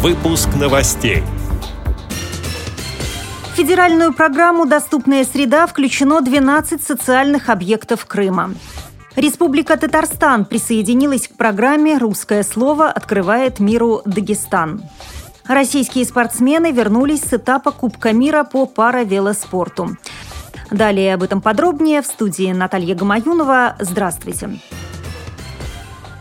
Выпуск новостей. В федеральную программу «Доступная среда» включено 12 социальных объектов Крыма. Республика Татарстан присоединилась к программе «Русское слово открывает миру Дагестан». Российские спортсмены вернулись с этапа Кубка мира по паравелоспорту. Далее об этом подробнее в студии Наталья Гамаюнова. Здравствуйте. Здравствуйте.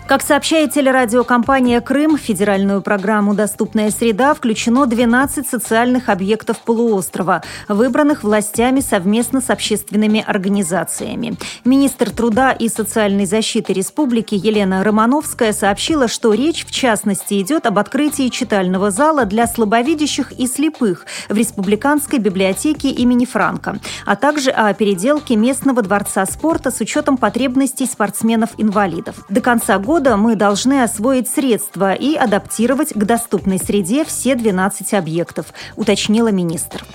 Как сообщает телерадиокомпания «Крым», в федеральную программу «Доступная среда» включено 12 социальных объектов полуострова, выбранных властями совместно с общественными организациями. Министр труда и социальной защиты республики Елена Романовская сообщила, что речь в частности идет об открытии читального зала для слабовидящих и слепых в Республиканской библиотеке имени Франка, а также о переделке местного дворца спорта с учетом потребностей спортсменов-инвалидов. До конца года года мы должны освоить средства и адаптировать к доступной среде все 12 объектов, уточнила министр.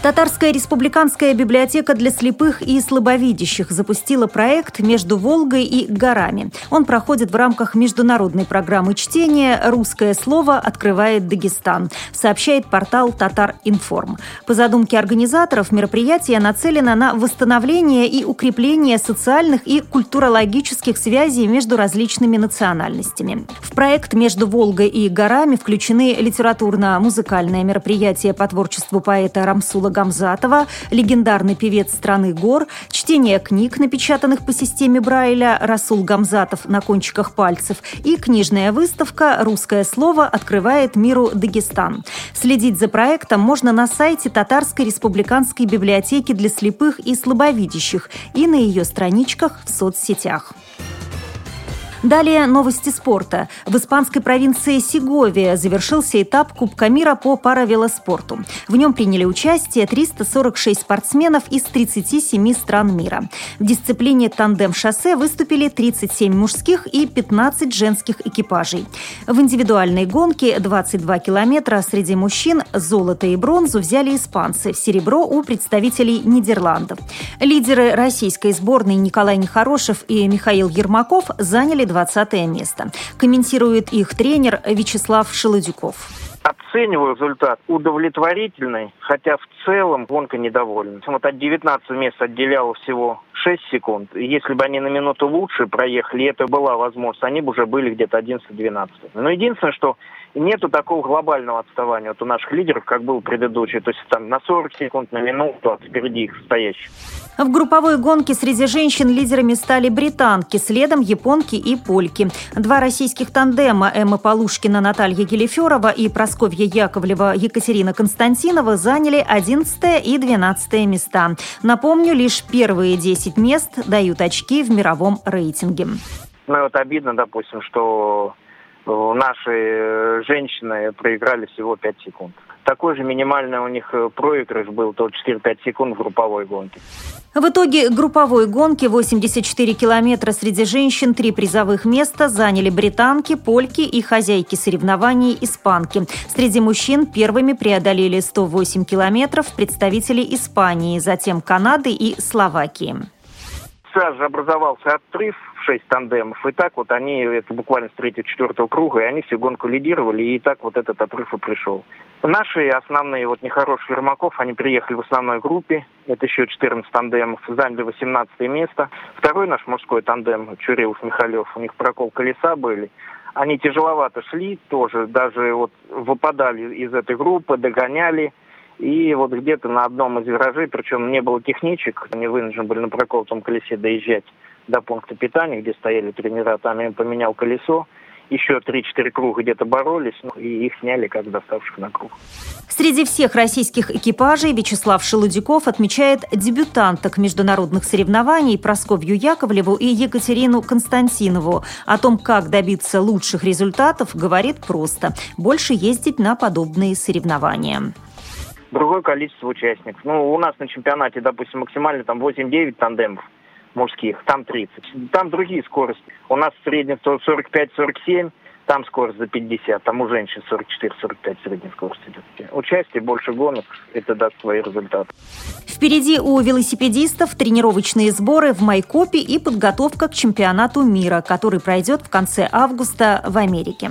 Татарская республиканская библиотека для слепых и слабовидящих запустила проект «Между Волгой и горами». Он проходит в рамках международной программы чтения «Русское слово открывает Дагестан», сообщает портал «Татар Информ». По задумке организаторов, мероприятие нацелено на восстановление и укрепление социальных и культурологических связей между различными национальностями. В проект «Между Волгой и горами» включены литературно-музыкальное мероприятие по творчеству поэта Рамсула Михаила Гамзатова, легендарный певец страны гор, чтение книг, напечатанных по системе Брайля «Расул Гамзатов на кончиках пальцев» и книжная выставка «Русское слово открывает миру Дагестан». Следить за проектом можно на сайте Татарской республиканской библиотеки для слепых и слабовидящих и на ее страничках в соцсетях. Далее новости спорта. В испанской провинции Сеговия завершился этап Кубка мира по паравелоспорту. В нем приняли участие 346 спортсменов из 37 стран мира. В дисциплине тандем-шоссе выступили 37 мужских и 15 женских экипажей. В индивидуальной гонке 22 километра среди мужчин золото и бронзу взяли испанцы, серебро у представителей Нидерландов. Лидеры российской сборной Николай Нехорошев и Михаил Ермаков заняли 20 место. Комментирует их тренер Вячеслав Шелудюков. Оцениваю результат удовлетворительный, хотя в целом гонка недовольна. Вот от 19 мест отделяло всего 6 секунд. Если бы они на минуту лучше проехали, это была возможность, они бы уже были где-то 11-12. Но единственное, что нету такого глобального отставания вот у наших лидеров, как был предыдущий. То есть там на 40 секунд, на минуту от впереди их стоящих. В групповой гонке среди женщин лидерами стали британки, следом японки и польки. Два российских тандема Эмма Полушкина, Наталья Гелиферова и Просковья Яковлева, Екатерина Константинова заняли 11 и 12 места. Напомню, лишь первые 10 мест дают очки в мировом рейтинге. Ну вот обидно, допустим, что наши э, женщины проиграли всего 5 секунд. Такой же минимальный у них э, проигрыш был, то 4-5 секунд в групповой гонке. В итоге групповой гонки 84 километра среди женщин три призовых места заняли британки, польки и хозяйки соревнований испанки. Среди мужчин первыми преодолели 108 километров представители Испании, затем Канады и Словакии. Сразу же образовался отрыв шесть тандемов. И так вот они, это буквально с третьего-четвертого круга, и они всю гонку лидировали, и так вот этот отрыв и пришел. Наши основные вот нехорошие Ермаков, они приехали в основной группе, это еще 14 тандемов, заняли 18 место. Второй наш мужской тандем, Чурилов-Михалев, у них прокол колеса были. Они тяжеловато шли тоже, даже вот выпадали из этой группы, догоняли. И вот где-то на одном из виражей, причем не было техничек, они вынуждены были на проколотом колесе доезжать до пункта питания, где стояли тренера, там я поменял колесо. Еще 3-4 круга где-то боролись, ну, и их сняли как доставших на круг. Среди всех российских экипажей Вячеслав Шелудяков отмечает дебютанток международных соревнований Просковью Яковлеву и Екатерину Константинову. О том, как добиться лучших результатов, говорит просто. Больше ездить на подобные соревнования другое количество участников. Ну, у нас на чемпионате, допустим, максимально там 8-9 тандемов мужских, там 30. Там другие скорости. У нас в среднем 45-47, там скорость за 50, там у женщин 44-45 средняя скорость идет. Участие, больше гонок, это даст свои результаты. Впереди у велосипедистов тренировочные сборы в Майкопе и подготовка к чемпионату мира, который пройдет в конце августа в Америке.